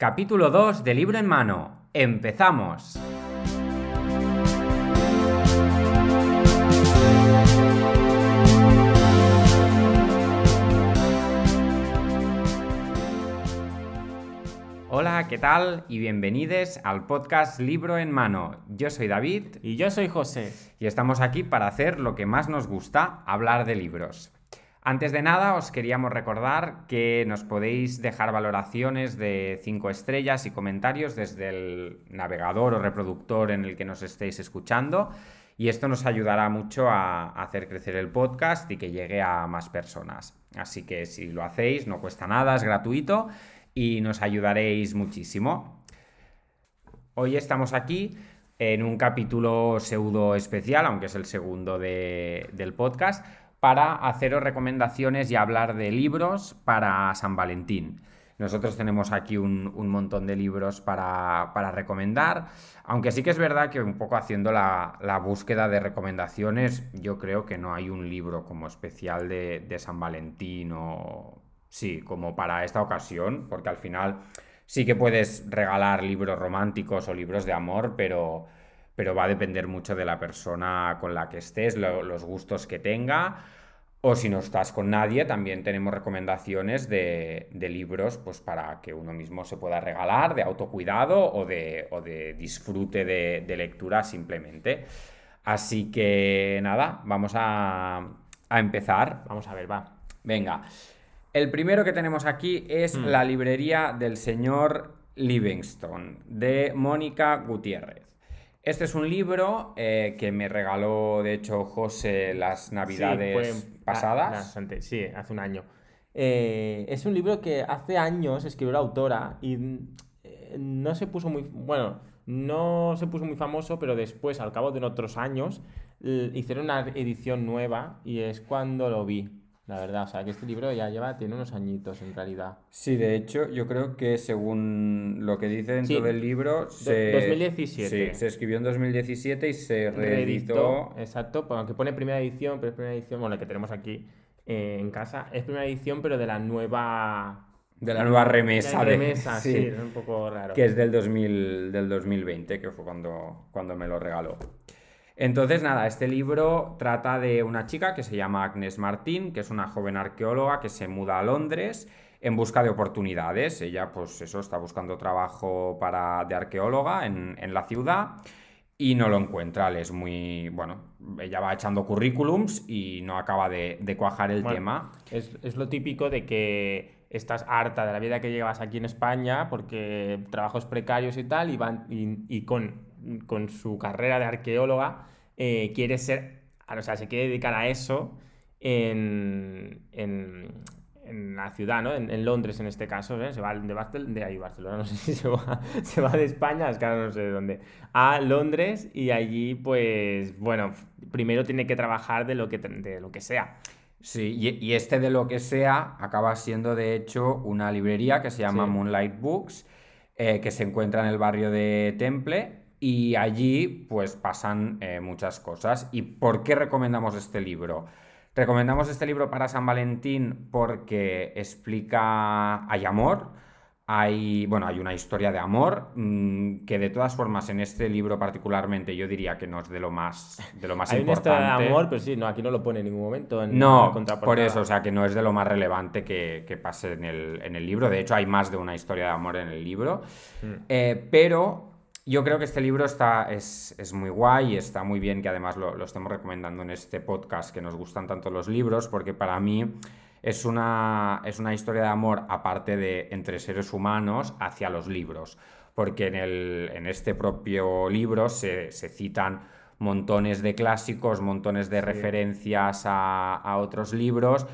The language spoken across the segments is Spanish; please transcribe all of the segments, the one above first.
Capítulo 2 de Libro en Mano. ¡Empezamos! Hola, ¿qué tal? Y bienvenidos al podcast Libro en Mano. Yo soy David. Y yo soy José. Y estamos aquí para hacer lo que más nos gusta, hablar de libros. Antes de nada, os queríamos recordar que nos podéis dejar valoraciones de 5 estrellas y comentarios desde el navegador o reproductor en el que nos estéis escuchando. Y esto nos ayudará mucho a hacer crecer el podcast y que llegue a más personas. Así que si lo hacéis, no cuesta nada, es gratuito y nos ayudaréis muchísimo. Hoy estamos aquí en un capítulo pseudo especial, aunque es el segundo del podcast, para haceros recomendaciones y hablar de libros para San Valentín. Nosotros tenemos aquí un, montón de libros para, recomendar, aunque sí que es verdad que un poco haciendo la, búsqueda de recomendaciones, yo creo que no hay un libro como especial de, de San Valentín o, sí, como para esta ocasión, porque al final sí que puedes regalar libros románticos o libros de amor, pero pero va a depender mucho de la persona con la que estés, los gustos que tenga. O si no estás con nadie, también tenemos recomendaciones de, libros pues, para que uno mismo se pueda regalar, de autocuidado o de, de disfrute de, lectura simplemente. Así que nada, vamos a, empezar. Vamos a ver, va. Venga. El primero que tenemos aquí es hmm. La librería del señor Livingstone, de Mónica Gutiérrez. Este es un libro eh, que me regaló, de hecho, José las navidades pasadas. sí, hace un año. Eh, es un libro que hace años escribió la autora y eh, no se puso muy. Bueno, no se puso muy famoso, pero después, al cabo de otros años, hicieron una edición nueva y es cuando lo vi. La verdad, o sea, que este libro ya lleva, tiene unos añitos en realidad. Sí, de hecho, yo creo que según lo que dice dentro del libro, se... 2017. Sí, se escribió en 2017 y se reeditó. exacto, aunque pone primera edición, pero es primera edición, bueno, la que tenemos aquí eh, en casa, es primera edición, pero de la nueva... De la nueva remesa. De remesa, sí, es un poco raro. Que es del, 2000, del 2020, que fue cuando, cuando me lo regaló. Entonces, nada, este libro trata de una chica que se llama Agnes Martín, que es una joven arqueóloga que se muda a Londres en busca de oportunidades. Ella, pues eso, está buscando trabajo para, de arqueóloga en, la ciudad y no lo encuentra. es muy, bueno, ella va echando currículums y no acaba de, cuajar el tema. Es, lo típico de que estás harta de la vida que llevas aquí en España porque trabajos precarios y tal, y, van, y con con su carrera de arqueóloga, eh, quiere ser, o sea, se quiere dedicar a eso en, la ciudad, ¿no? En, Londres en este caso, ¿eh? se va de, de ahí, Barcelona, no sé si se va, se va de España, es que ahora no sé de dónde, a Londres y allí, pues, bueno, primero tiene que trabajar de lo que, de lo que sea. Sí, y, este de lo que sea acaba siendo de hecho una librería que se llama Moonlight Books, eh, que se encuentra en el barrio de Temple y allí pues pasan eh, muchas cosas. ¿Y por qué recomendamos este libro? Recomendamos este libro para San Valentín porque explica, hay amor, hay, bueno, hay una historia de amor mm, que de todas formas en este libro particularmente yo diría que no es de lo más, de lo más hay importante. Hay una historia de amor, pero sí, no, aquí no lo pone en ningún momento. En no, por eso, o sea, que no es de lo más relevante que, que pase en el, en el, libro. De hecho, hay más de una historia de amor en el libro. Mm. Eh, pero yo creo que este libro está, es, muy guay y está muy bien que además lo, estemos recomendando en este podcast, que nos gustan tanto los libros, porque para mí es una, es una historia de amor aparte de entre seres humanos hacia los libros, porque en, el, en este propio libro se, citan montones de clásicos, montones de referencias a, a otros libros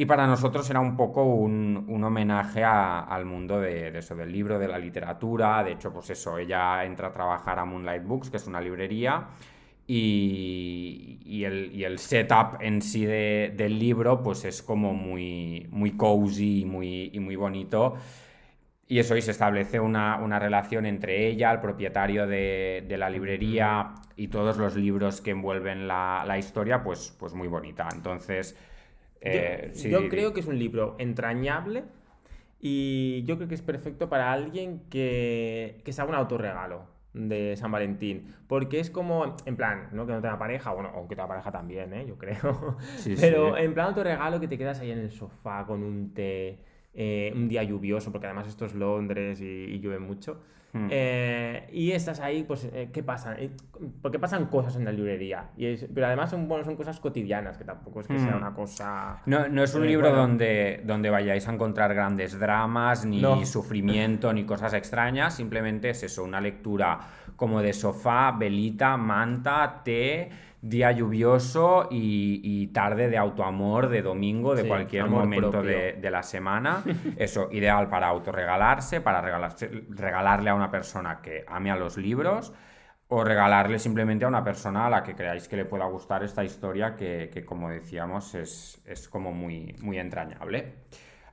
y para nosotros era un poco un, homenaje al mundo de, eso, del libro, de la literatura. De hecho, pues eso, ella entra a trabajar a Moonlight Books, que es una librería, y, el, setup en sí del libro, pues es como muy, muy cozy muy, y muy bonito. Y eso, y se establece una, relación entre ella, el propietario de, la librería y todos los libros que envuelven la, la historia, pues, pues muy bonita. Entonces yo, eh, creo que es un libro entrañable y yo creo que es perfecto para alguien que, que se haga un autorregalo de San Valentín. Porque es como, en plan, no que no tenga pareja, bueno, aunque tenga pareja también, ¿eh? yo creo. Pero en plan autorregalo que te quedas ahí en el sofá con un té, eh, un día lluvioso, porque además esto es Londres y llueve mucho. Hmm. Eh, y estás ahí, pues, eh, ¿qué pasa? Eh, porque pasan cosas en la librería. Y pero además son, bueno, son cosas cotidianas, que tampoco es que sea hmm. una cosa... No, no es un libro donde, donde vayáis a encontrar grandes dramas, ni sufrimiento, ni cosas extrañas. Simplemente es eso, una lectura como de sofá, velita, manta, té día lluvioso y, tarde de autoamor de domingo, de cualquier momento de, la semana. Eso, ideal para autorregalarse, para regalarle a una persona que ame a los libros o regalarle simplemente a una persona a la que creáis que le pueda gustar esta historia que, como decíamos, es, es, como muy, muy entrañable.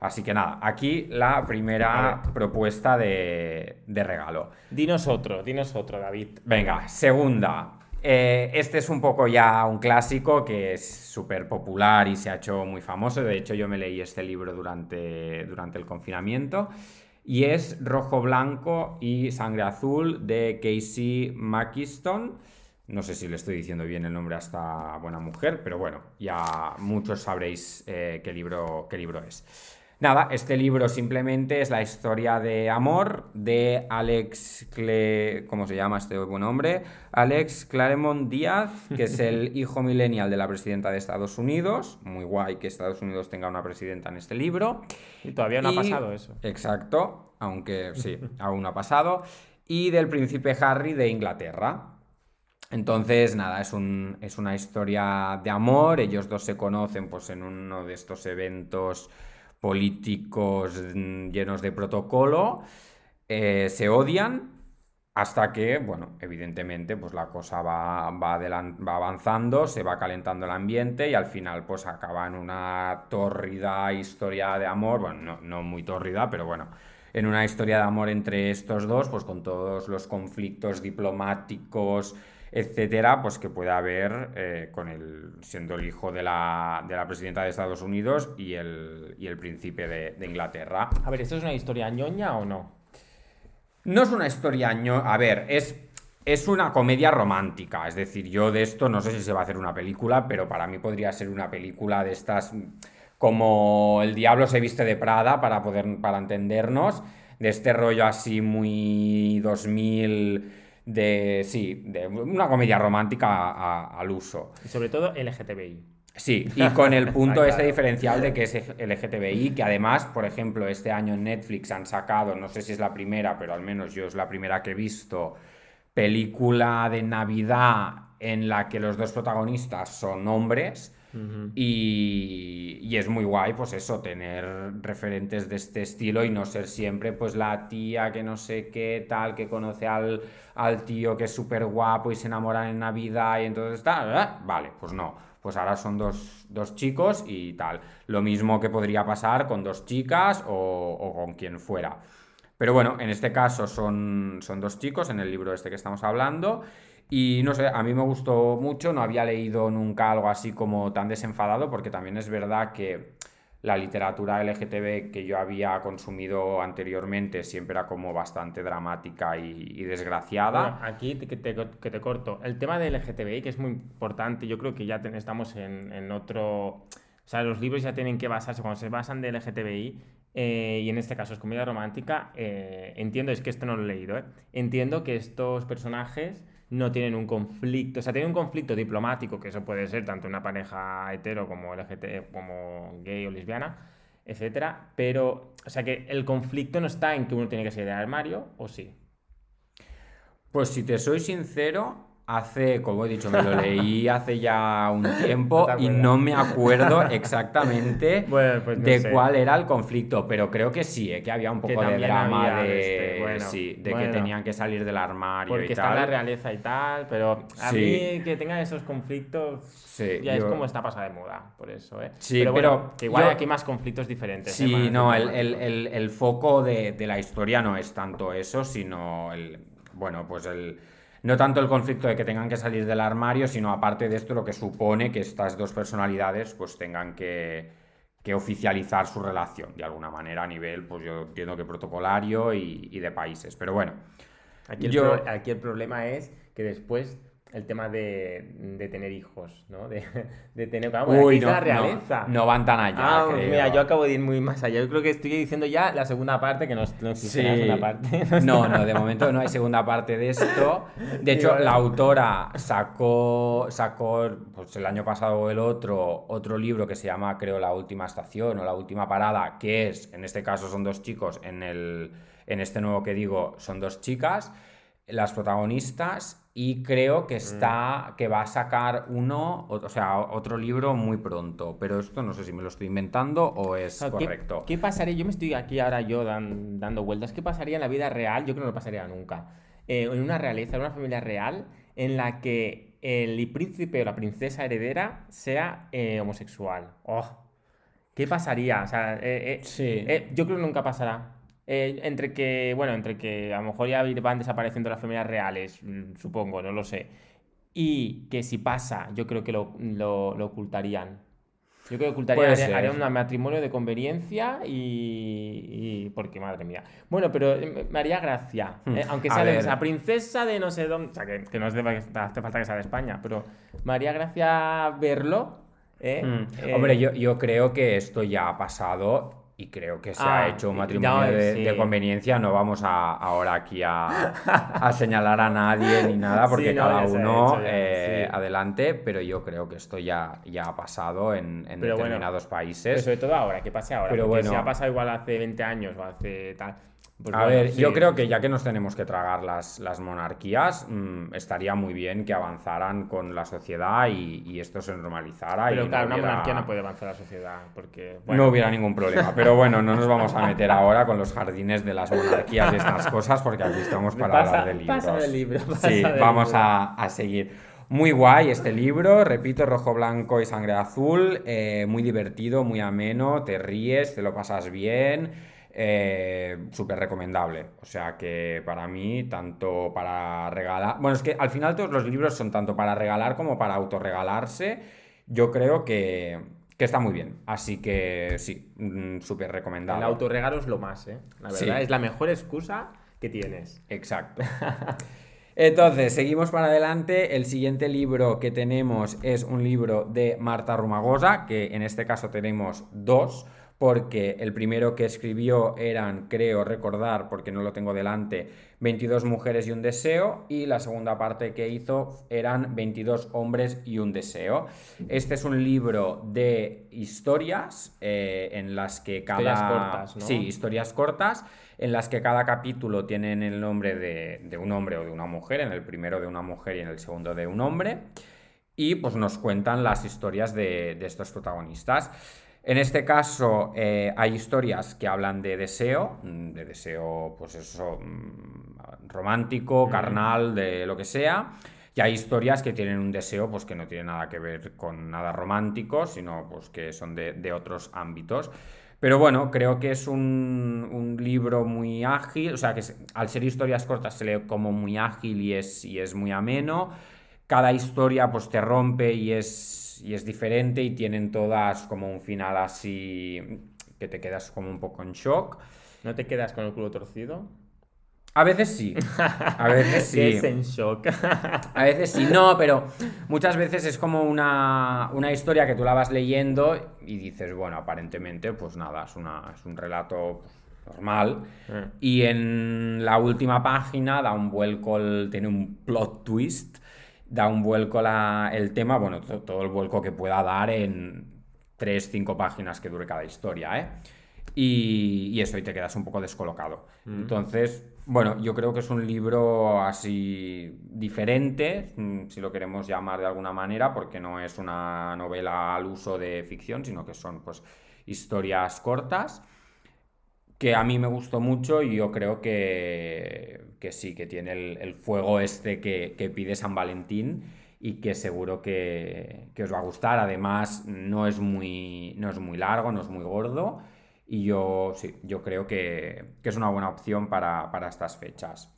Así que nada, aquí la primera propuesta de, de regalo. Dinos otro, dinos otro, David. Venga, segunda. Eh, este es un poco ya un clásico que es súper popular y se ha hecho muy famoso. De hecho, yo me leí este libro durante, durante el confinamiento. Y es Rojo Blanco y Sangre Azul de Casey Mackiston. No sé si le estoy diciendo bien el nombre a esta buena mujer, pero bueno, ya muchos sabréis eh, qué, libro, qué libro es. Nada, este libro simplemente es la historia de amor de Alex, ¿cómo se llama este buen hombre? Alex Claremont Díaz, que es el hijo millennial de la presidenta de Estados Unidos. Muy guay que Estados Unidos tenga una presidenta en este libro. Y todavía no ha pasado eso. Exacto, aunque sí, aún no ha pasado. Y del príncipe Harry de Inglaterra. Entonces, nada, es, un, es una historia de amor. Ellos dos se conocen pues, en uno de estos eventos políticos mm, llenos de protocolo, eh, se odian hasta que, bueno, evidentemente, pues la cosa va, va, avanzando, se va calentando el ambiente y al final, pues acaba en una tórrida historia de amor, bueno, no, no muy tórrida, pero bueno, en una historia de amor entre estos dos, pues con todos los conflictos diplomáticos, etcétera, pues que puede haber eh, con el, siendo el hijo de la, de la, presidenta de Estados Unidos y el, y el príncipe de, Inglaterra. A ver, ¿esto es una historia ñoña o no? No es una historia ñoña, a ver, es, es una comedia romántica, es decir, yo de esto no sé si se va a hacer una película, pero para mí podría ser una película de estas como El diablo se viste de Prada para poder para entendernos, de este rollo así muy 2000 de, sí, de una comedia romántica al uso. Y sobre todo LGTBI. Sí, y con el punto este diferencial de que es LGTBI, que además, por ejemplo, este año en Netflix han sacado, no sé si es la primera, pero al menos yo es la primera que he visto, película de Navidad en la que los dos protagonistas son hombres y, es muy guay, pues eso, tener referentes de este estilo y no ser siempre, pues la tía que no sé qué, tal, que conoce al, al tío que es súper guapo y se enamoran en Navidad y entonces está, vale, pues no. Pues ahora son dos, chicos y tal. Lo mismo que podría pasar con dos chicas o, con quien fuera. Pero bueno, en este caso son, son dos chicos en el libro este que estamos hablando y no sé, a mí me gustó mucho, no había leído nunca algo así como tan desenfadado, porque también es verdad que la literatura LGTB que yo había consumido anteriormente siempre era como bastante dramática y, desgraciada. aquí que te, corto. El tema de LGTBI, que es muy importante, yo creo que ya estamos en, otro... O sea, los libros ya tienen que basarse, cuando se basan de LGTBI, eh, y en este caso es comedia romántica, eh, entiendo, es que esto no lo he leído, ¿eh? entiendo que estos personajes no tienen un conflicto, o sea, tienen un conflicto diplomático, que eso puede ser tanto una pareja hetero como LGT, como gay o lesbiana, etcétera, pero, o sea, que el conflicto no está en que uno tiene que salir del armario, ¿o sí? Pues si te soy sincero, hace, como he dicho, me lo leí hace ya un tiempo y no me acuerdo exactamente pues de cuál era el conflicto, pero creo que sí, eh, que había un poco de drama de, este, de que tenían que salir del armario porque y tal. está la realeza y tal, pero a mí que tengan esos conflictos ya es como está pasada de moda, por eso, ¿eh? Sí, pero, que igual hay aquí más conflictos diferentes. Sí, ¿eh? no, el, el, el, foco de, de la historia no es tanto eso, sino el, bueno, pues el no tanto el conflicto de que tengan que salir del armario, sino aparte de esto lo que supone que estas dos personalidades pues tengan que, que oficializar su relación de alguna manera a nivel, pues yo entiendo que protocolario y, y de países. Pero bueno, Aquí el, Yo- pro- aquí el problema es que después el tema de, de tener hijos, ¿no? De, de tener... Vamos, uy, no, la realeza. no van tan allá. Ah, creo. mira, yo acabo de ir muy más allá. Yo creo que estoy diciendo ya la segunda parte, que no, no existe la Sí. segunda parte. No, no, de momento no hay segunda parte de esto. De hecho, la autora sacó, sacó pues, el año pasado o el otro, otro libro que se llama, creo, La última estación o La última parada, que es, en este caso son dos chicos, en, el, en este nuevo que digo son dos chicas, las protagonistas, y creo que está, que va a sacar uno, o, o sea, otro libro muy pronto. Pero esto no sé si me lo estoy inventando o es Claro, ¿qué- correcto. ¿Qué, pasaría? Yo me estoy aquí ahora yo dan- dando vueltas. ¿Qué pasaría en la vida real? Yo creo que no pasaría nunca. Eh, en una realeza, en una familia real, en la que el príncipe o la princesa heredera sea eh, homosexual. ¡Oh! ¿Qué pasaría? O sea, eh, Sí. yo creo que nunca pasará. Eh, entre que, bueno, entre que a lo mejor ya van desapareciendo las familias reales, mm, supongo, no lo sé. Y que si pasa, yo creo que lo, lo- lo ocultarían. Yo creo que ocultarían, harían un matrimonio de conveniencia y, y- Porque, madre mía. Bueno, pero eh, me haría gracia. Hmm. eh, aunque A sea de ver. esa princesa de no sé dónde. O sea, que, que no hace falta que sea de España, pero me haría gracia verlo. ¿eh? Mm. Eh, Hombre, yo, yo creo que esto ya ha pasado y creo que se Ah, ha hecho un matrimonio no, de, sí. de conveniencia. No vamos a, ahora aquí a, a señalar a nadie ni nada, porque Sí, no, cada uno hecho ya, eh, sí. adelante, pero yo creo que esto ya, ya ha pasado en, en Pero bueno, determinados pero países. sobre todo ahora, que pase ahora. Pero porque bueno. si ha pasado igual hace 20 años o hace tal. Pues A bueno, ver, sí, yo creo que ya que nos tenemos que tragar las, las monarquías, mm, estaría muy bien que avanzaran con la sociedad y, y esto se normalizara. y Pero no claro, una monarquía no puede avanzar la sociedad. Porque. Bueno, No hubiera ningún problema. Pero bueno, no nos vamos a meter ahora con los jardines de las monarquías y estas cosas, porque aquí estamos para Pasa- hablar de libros. pasa del libro, pasa sí, vamos libro. a, a seguir. Muy guay este libro, repito, rojo, blanco y sangre azul, eh, muy divertido, muy ameno, te ríes, te lo pasas bien, eh, súper recomendable. O sea que para mí, tanto para regalar, bueno, es que al final todos los libros son tanto para regalar como para autorregalarse, yo creo que, que está muy bien. Así que sí, mm, súper recomendable. el autorregalo es lo más, ¿eh? La verdad, Sí. es la mejor excusa que tienes. Exacto. Entonces, seguimos para adelante. El siguiente libro que tenemos es un libro de Marta Rumagosa, que en este caso tenemos dos, porque el primero que escribió eran, creo recordar, porque no lo tengo delante, 22 mujeres y un deseo, y la segunda parte que hizo eran 22 hombres y un deseo. Este es un libro de historias eh, en las que cada... Historias cortas, ¿no? Sí, historias cortas en las que cada capítulo tienen el nombre de, de un hombre o de una mujer, en el primero de una mujer y en el segundo de un hombre, y pues nos cuentan las historias de, de estos protagonistas. En este caso eh, hay historias que hablan de deseo, mm, de deseo pues eso, mm, romántico, carnal, de lo que sea. Y hay historias que tienen un deseo pues que no tiene nada que ver con nada romántico, sino pues que son de, de otros ámbitos. Pero bueno, creo que es un, un libro muy ágil, o sea que al ser historias cortas se lee como muy ágil y es, y es muy ameno. Cada historia pues te rompe y es, y es diferente y tienen todas como un final así que te quedas como un poco en shock. ¿No te quedas con el culo torcido? A veces sí, a veces sí. Es en shock. A veces sí, no, pero muchas veces es como una, una historia que tú la vas leyendo y dices, bueno, aparentemente, pues nada, es, una, es un relato normal. Eh. Y en la última página da un vuelco, el- tiene un plot twist, da un vuelco la- el tema, bueno, to- todo el vuelco que pueda dar en 3, 5 páginas que dure cada historia, ¿eh? Y, y eso, y te quedas un poco descolocado. Entonces, bueno, yo creo que es un libro así diferente, mm, si lo queremos llamar de alguna manera, porque no es una novela al uso de ficción, sino que son pues historias cortas que a mí me gustó mucho y yo creo que, que sí, que tiene el, el fuego este que, que pide San Valentín y que seguro que, que os va a gustar. Además, no es muy, no es muy largo, no es muy gordo y yo sí, yo creo que, es una buena opción para, para estas fechas.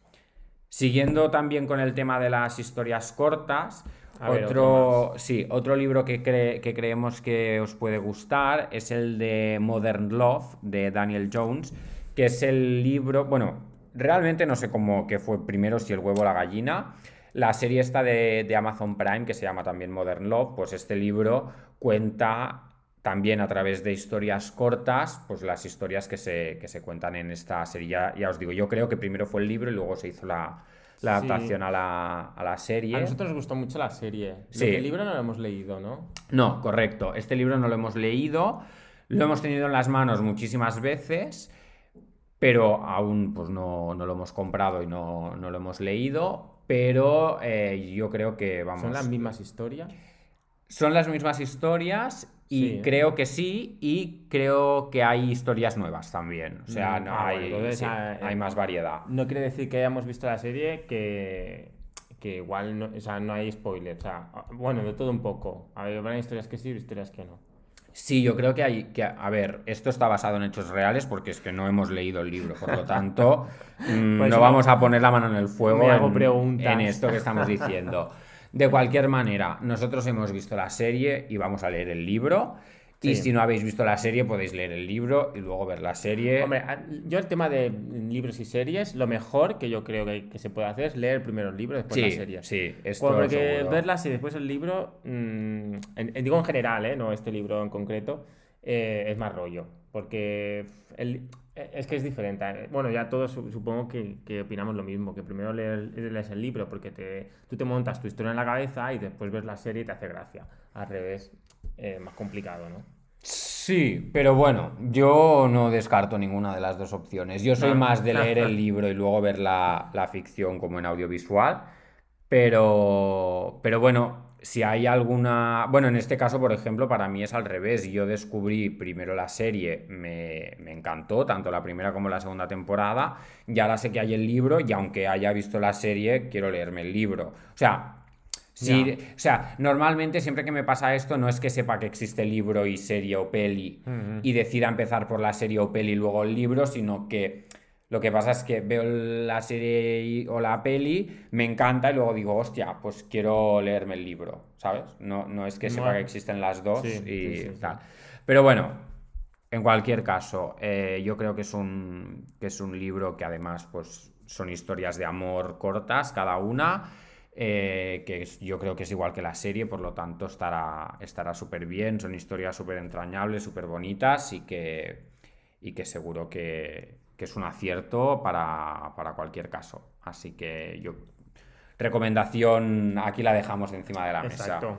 Siguiendo también con el tema de las historias cortas, ver, otro, sí, otro libro que, cre- que creemos que os puede gustar es el de Modern Love de Daniel Jones, que es el libro, bueno, realmente no sé cómo que fue primero, si el huevo o la gallina. La serie esta de, de Amazon Prime, que se llama también Modern Love, pues este libro cuenta también a través de historias cortas, pues las historias que se, que se cuentan en esta serie. Ya, ya os digo, yo creo que primero fue el libro y luego se hizo la, la Sí. adaptación a la, a la serie. A nosotros nos gustó mucho la serie. Sí. el libro no lo hemos leído, ¿no? No, correcto. Este libro no lo hemos leído, lo hemos tenido en las manos muchísimas veces, pero aún pues, no, no lo hemos comprado y no, no lo hemos leído. Pero eh, yo creo que vamos. Son las mismas historias. Son las mismas historias y Sí. creo que sí, y creo que hay historias nuevas también. O sea, Mm, no ah, hay, bueno, entonces, sí, ah, hay eh, más variedad. No quiere decir que hayamos visto la serie que, que igual no, o sea, no hay spoilers. O sea, bueno, de todo un poco. Habrá historias que sí y historias que no. Sí, yo creo que hay que, a ver, esto está basado en hechos reales porque es que no hemos leído el libro, por lo tanto, mm, Pues no vamos a poner la mano en el fuego en, en esto que estamos diciendo. De cualquier manera, nosotros hemos visto la serie y vamos a leer el libro. Y si no habéis visto la serie, podéis leer el libro y luego ver la serie. Hombre, yo el tema de libros y series, lo mejor que yo creo que, que se puede hacer es leer primero el libro y después la serie. sí, esto porque verlas y después el libro, mm, en- en- digo en general, ¿eh? no este libro en concreto, eh, es más rollo. Porque el- es que es diferente. eh. Bueno, ya todos su- supongo que, que opinamos lo mismo, que primero leer- lees el libro porque te, tú te montas tu historia en la cabeza y después ves la serie y te hace gracia. Al revés, eh, más complicado, ¿no? Sí, pero bueno, yo no descarto ninguna de las dos opciones. Yo soy No. más de leer el libro y luego ver la, la ficción como en audiovisual. Pero, pero bueno, si hay alguna... Bueno, en este caso, por ejemplo, para mí es al revés. Yo descubrí primero la serie, me, me encantó, tanto la primera como la segunda temporada. Y ahora sé que hay el libro y aunque haya visto la serie, quiero leerme el libro. O sea... Sí, Ya. o sea, normalmente siempre que me pasa esto no es que sepa que existe libro y serie o peli y decida empezar por la serie o peli y luego el libro, sino que lo que pasa es que veo la serie y- o la peli, me encanta y luego digo, hostia, pues quiero leerme el libro, ¿sabes? No, no es que sepa Bueno. que existen las dos Sí, y sí, sí, sí. tal. Pero bueno, en cualquier caso, eh, yo creo que es un, que es un libro que además pues, son historias de amor cortas cada una, eh, que es- yo creo que es igual que la serie, por lo tanto estará estará súper bien, son historias súper entrañables, súper bonitas y que, y que seguro que, que es un acierto para, para cualquier caso. Así que yo... Recomendación, aquí la dejamos encima de la mesa. Exacto.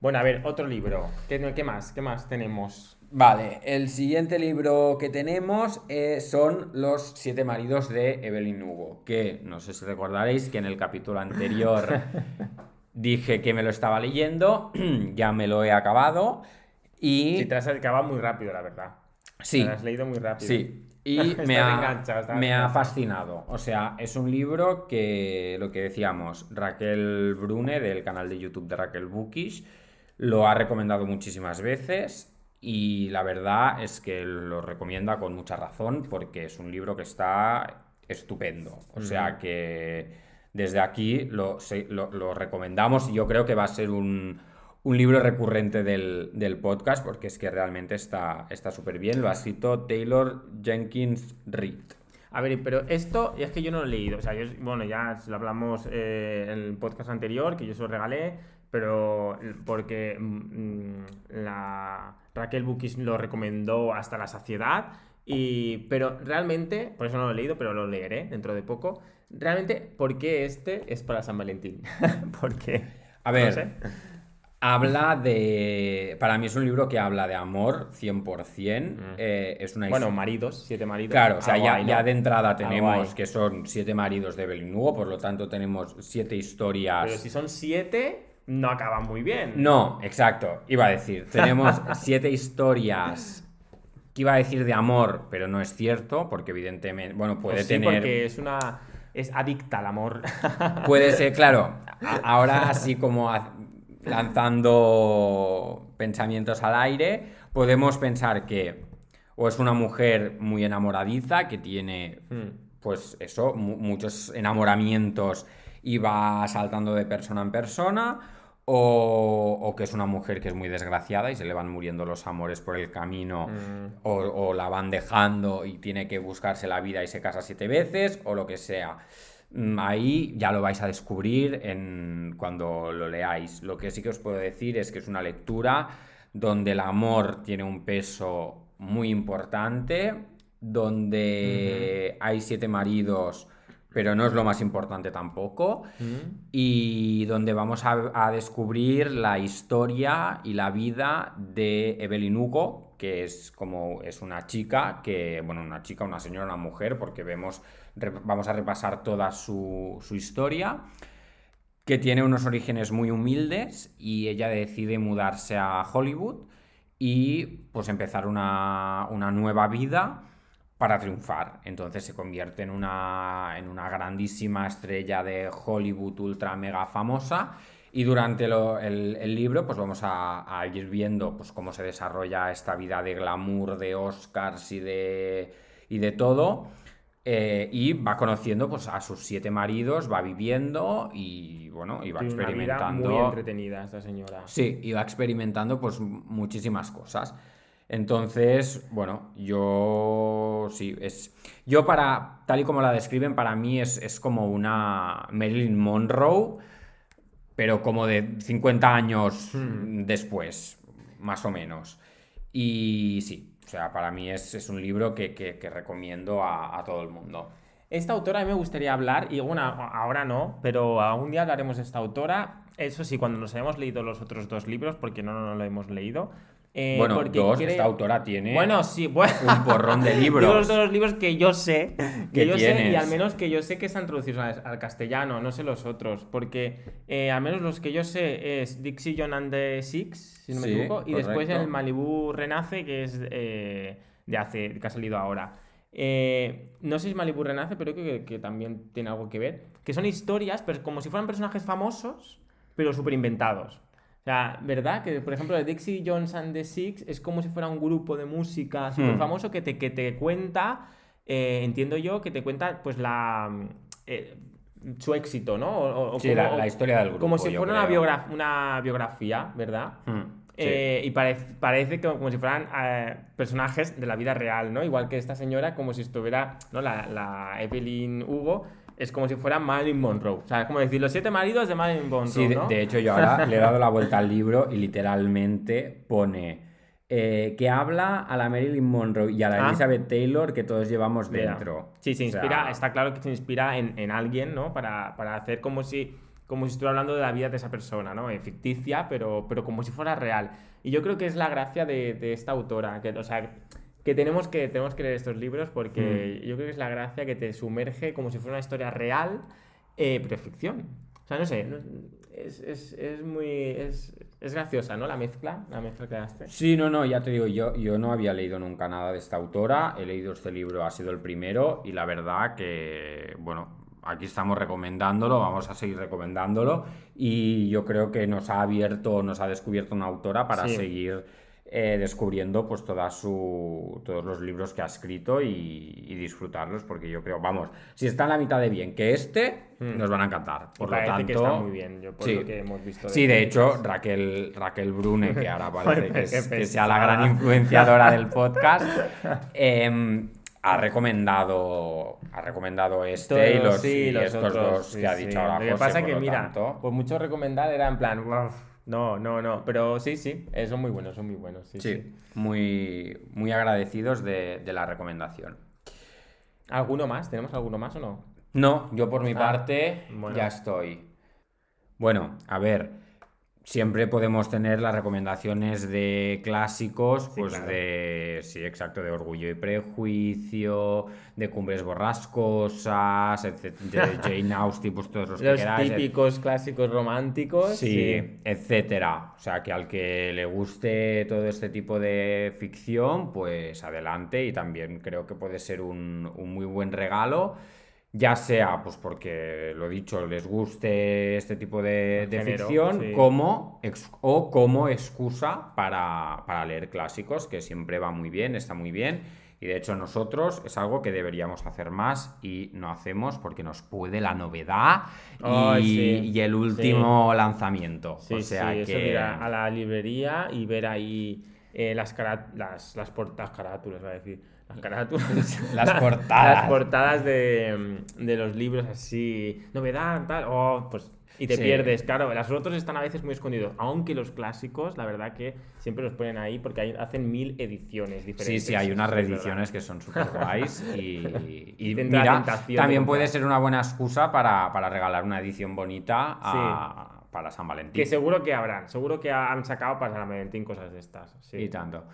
Bueno, a ver, otro libro. ¿Qué, qué más? ¿Qué más tenemos? Vale, el siguiente libro que tenemos eh, son Los siete maridos de Evelyn Hugo, que no sé si recordaréis que en el capítulo anterior dije que me lo estaba leyendo, ya me lo he acabado y Si te has acabado muy rápido, la verdad. sí, Te lo has leído muy rápido. sí, y me ha, me ha fascinado. O sea, es un libro que, lo que decíamos, Raquel Brune del canal de YouTube de Raquel Bookish lo ha recomendado muchísimas veces y la verdad es que lo recomienda con mucha razón porque es un libro que está estupendo. O sea que desde aquí lo- lo recomendamos y yo creo que va a ser un, un libro recurrente del, del podcast porque es que realmente está está súper bien. Lo ha escrito Taylor Jenkins Reid. A ver, pero esto es que yo no lo he leído. O sea, yo, bueno, ya lo hablamos eh, en el podcast anterior, que yo se lo regalé, pero porque mm, la Raquel Bukis lo recomendó hasta la saciedad. Y, pero realmente, por eso no lo he leído, pero lo leeré dentro de poco. Realmente, ¿por qué este es para San Valentín? Porque, A no ver, sé. Habla de... Para mí es un libro que habla de amor 100%. eh, es una Mm. Bueno, maridos, siete maridos. Claro, o sea, ya, ya de entrada tenemos que son siete maridos de Evelyn Hugo, por lo tanto tenemos siete historias. Pero si son siete, no acaba muy bien. No, exacto, iba a decir, tenemos siete historias que iba a decir de amor, pero no es cierto, porque evidentemente, bueno, puede Pues sí, tener... porque es una... Es adicta al amor. Puede ser, claro, ahora así como lanzando pensamientos al aire, podemos pensar que o es una mujer muy enamoradiza, que tiene, Mm. pues eso, mu- muchos enamoramientos y va saltando de persona en persona, o, que es una mujer que es muy desgraciada y se le van muriendo los amores por el camino, Mm. o, o la van dejando y tiene que buscarse la vida y se casa siete veces, o lo que sea. Mm, Ahí ya lo vais a descubrir en, cuando lo leáis. Lo que sí que os puedo decir es que es una lectura donde el amor tiene un peso muy importante, donde hay siete maridos, pero no es lo más importante tampoco y donde vamos a, a descubrir la historia y la vida de Evelyn Hugo, que es como es una chica, que, bueno, una chica, una señora, una mujer, porque vemos, vamos a repasar toda su, su historia, que tiene unos orígenes muy humildes y ella decide mudarse a Hollywood y pues empezar una, una nueva vida para triunfar. Entonces se convierte en una, en una grandísima estrella de Hollywood ultra mega famosa. Y durante lo- el, el libro, pues vamos a, a ir viendo pues, cómo se desarrolla esta vida de glamour, de Oscars y de, y de todo. Eh, y va conociendo pues, a sus siete maridos, va viviendo y bueno, y va Tiene una vida experimentando. muy entretenida esta señora. Sí, iba experimentando pues muchísimas cosas. Entonces, bueno, yo sí, es. Yo para, tal y como la describen, para mí es, es como una Marilyn Monroe, pero como de 50 años Hmm. después, más o menos. Y sí, o sea, para mí es, es un libro que, que- que recomiendo a, a todo el mundo. Esta autora a mí me gustaría hablar, y bueno, ahora no, pero algún día hablaremos de esta autora. Eso sí, cuando nos hayamos leído los otros dos libros, porque no, no, lo hemos leído. Eh, bueno, porque dos, creo- esta autora tiene Bueno, sí, bueno. un porrón de libros. Digo los dos libros que yo sé, que ¿Qué yo sé, y al menos que yo sé que están traducidos al, al castellano, no sé los otros, porque eh, al menos los que yo sé es Dixie John and the Six, si no me Sí, equivoco, y después correcto. el Malibu Renace, que es eh, de hace, que ha salido ahora. Eh, no sé si Malibu Renace, pero creo que, que también tiene algo que ver. Que son historias, pero como si fueran personajes famosos, pero súper inventados. O sea, ¿verdad? Que, por ejemplo, de Dixie Jones and the Six es como si fuera un grupo de música súper Hmm. famoso que te, que te cuenta, eh, entiendo yo, que te cuenta pues la... eh, su éxito, ¿no? O, o Sí, como- la, la historia del grupo. como si fuera una, creo. biogra- una biografía, ¿verdad? Hmm, sí. Eh, y parece, parece que como si fueran eh, personajes de la vida real, ¿no? Igual que esta señora, como si estuviera, ¿no? La, la Evelyn Hugo, es como si fuera Marilyn Monroe. O sea, es como decir, los siete maridos de Marilyn Monroe, Sí, de, ¿no? de hecho yo ahora le he dado la vuelta al libro y literalmente pone eh, que habla a la Marilyn Monroe y a la Ah. Elizabeth Taylor que todos llevamos Mira, dentro. Sí, se O sea, inspira, está claro que se inspira en, en alguien, ¿no? Para, para hacer como si, como si estuviera hablando de la vida de esa persona, ¿no? Eh, ficticia, pero, pero como si fuera real. Y yo creo que es la gracia de, de esta autora, que, o sea, que tenemos que, tenemos que leer estos libros porque Hmm. yo creo que es la gracia que te sumerge como si fuera una historia real, eh, pero ficción. O sea, no sé, no- es, es, es muy... Es, es graciosa, ¿no? La mezcla, la mezcla que hace. Sí, no, no, ya te digo, yo, yo no había leído nunca nada de esta autora, he leído este libro, ha sido el primero y la verdad que, bueno, aquí estamos recomendándolo, vamos a seguir recomendándolo y yo creo que nos ha abierto, nos ha descubierto una autora para Sí. seguir eh, descubriendo pues toda su, todos los libros que ha escrito y, y disfrutarlos porque yo creo, vamos, si está en la mitad de bien que este, Mm. nos van a encantar. Por Y lo tanto, que está muy bien, yo por sí. lo que hemos visto. Sí, de hecho. Raquel, Raquel Brune, que ahora parece que, es- que sea la gran influenciadora del podcast, em, ha recomendado ha recomendado este y, Todos, los, sí, y los estos otros, dos sí, que ha sí. dicho ahora Lo que pasa por que, lo mira, tanto. por mucho recomendar era en plan, "Uf, no, no, no, pero sí, sí, eh, son muy buenos, son muy buenos, sí, sí. Sí, muy, muy agradecidos de, de la recomendación. ¿Alguno más? ¿Tenemos alguno más o no? No, yo por mi Ah, parte bueno. ya estoy. Bueno, a ver, siempre podemos tener las recomendaciones de clásicos, Sí, pues claro. de, sí, exacto, de Orgullo y Prejuicio, de Cumbres Borrascosas, etc- de Jane Austen, pues todos los, que Los queráis. et- típicos clásicos románticos. Sí, etcétera. O sea, que al que le guste todo este tipo de ficción, pues adelante y también creo que puede ser un, un muy buen regalo, ya sea pues porque, lo dicho, les guste este tipo de, El de género, ficción, sí. como ex- o como excusa para, para leer clásicos, que siempre va muy bien, está muy bien. Y de hecho nosotros es algo que deberíamos hacer más y no hacemos porque nos puede la novedad y, el último lanzamiento. Sí, o sea sí, que... eso a la librería y ver ahí eh, las, las, las, carátulas, va a decir. Las carátulas. las portadas. las portadas de, de, los libros así. Novedad, tal. Oh, pues y te pierdes, claro. Los otros están a veces muy escondidos. Aunque los clásicos, la verdad que siempre los ponen ahí porque hacen mil ediciones diferentes. Sí, sí, hay unas reediciones que son súper guays. Y, y mira, también puede ser una buena excusa para, para regalar una edición bonita para San Valentín. Que seguro que habrán. Seguro que han sacado para San Valentín cosas de estas. Sí. Y tanto.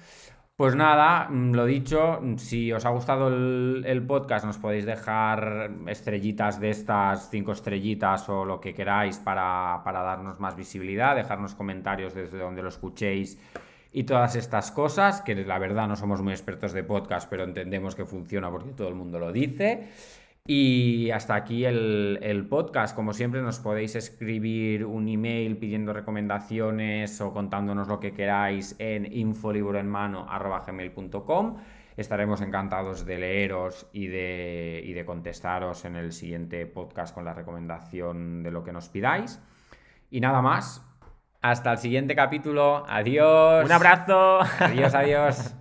Pues nada, mm, lo dicho, si os ha gustado el, podcast, nos podéis dejar estrellitas de estas, cinco estrellitas o lo que queráis para, darnos más visibilidad, dejarnos comentarios desde donde lo escuchéis y todas estas cosas, que la verdad no somos muy expertos de podcast, pero entendemos que funciona porque todo el mundo lo dice. Y hasta aquí el, podcast. Como siempre, nos podéis escribir un email pidiendo recomendaciones o contándonos lo que queráis en infolibroenmano.com. Estaremos encantados de leeros y de, y de contestaros en el siguiente podcast con la recomendación de lo que nos pidáis. Y nada más. Hasta el siguiente capítulo. Adiós. Un abrazo. Adiós, adiós.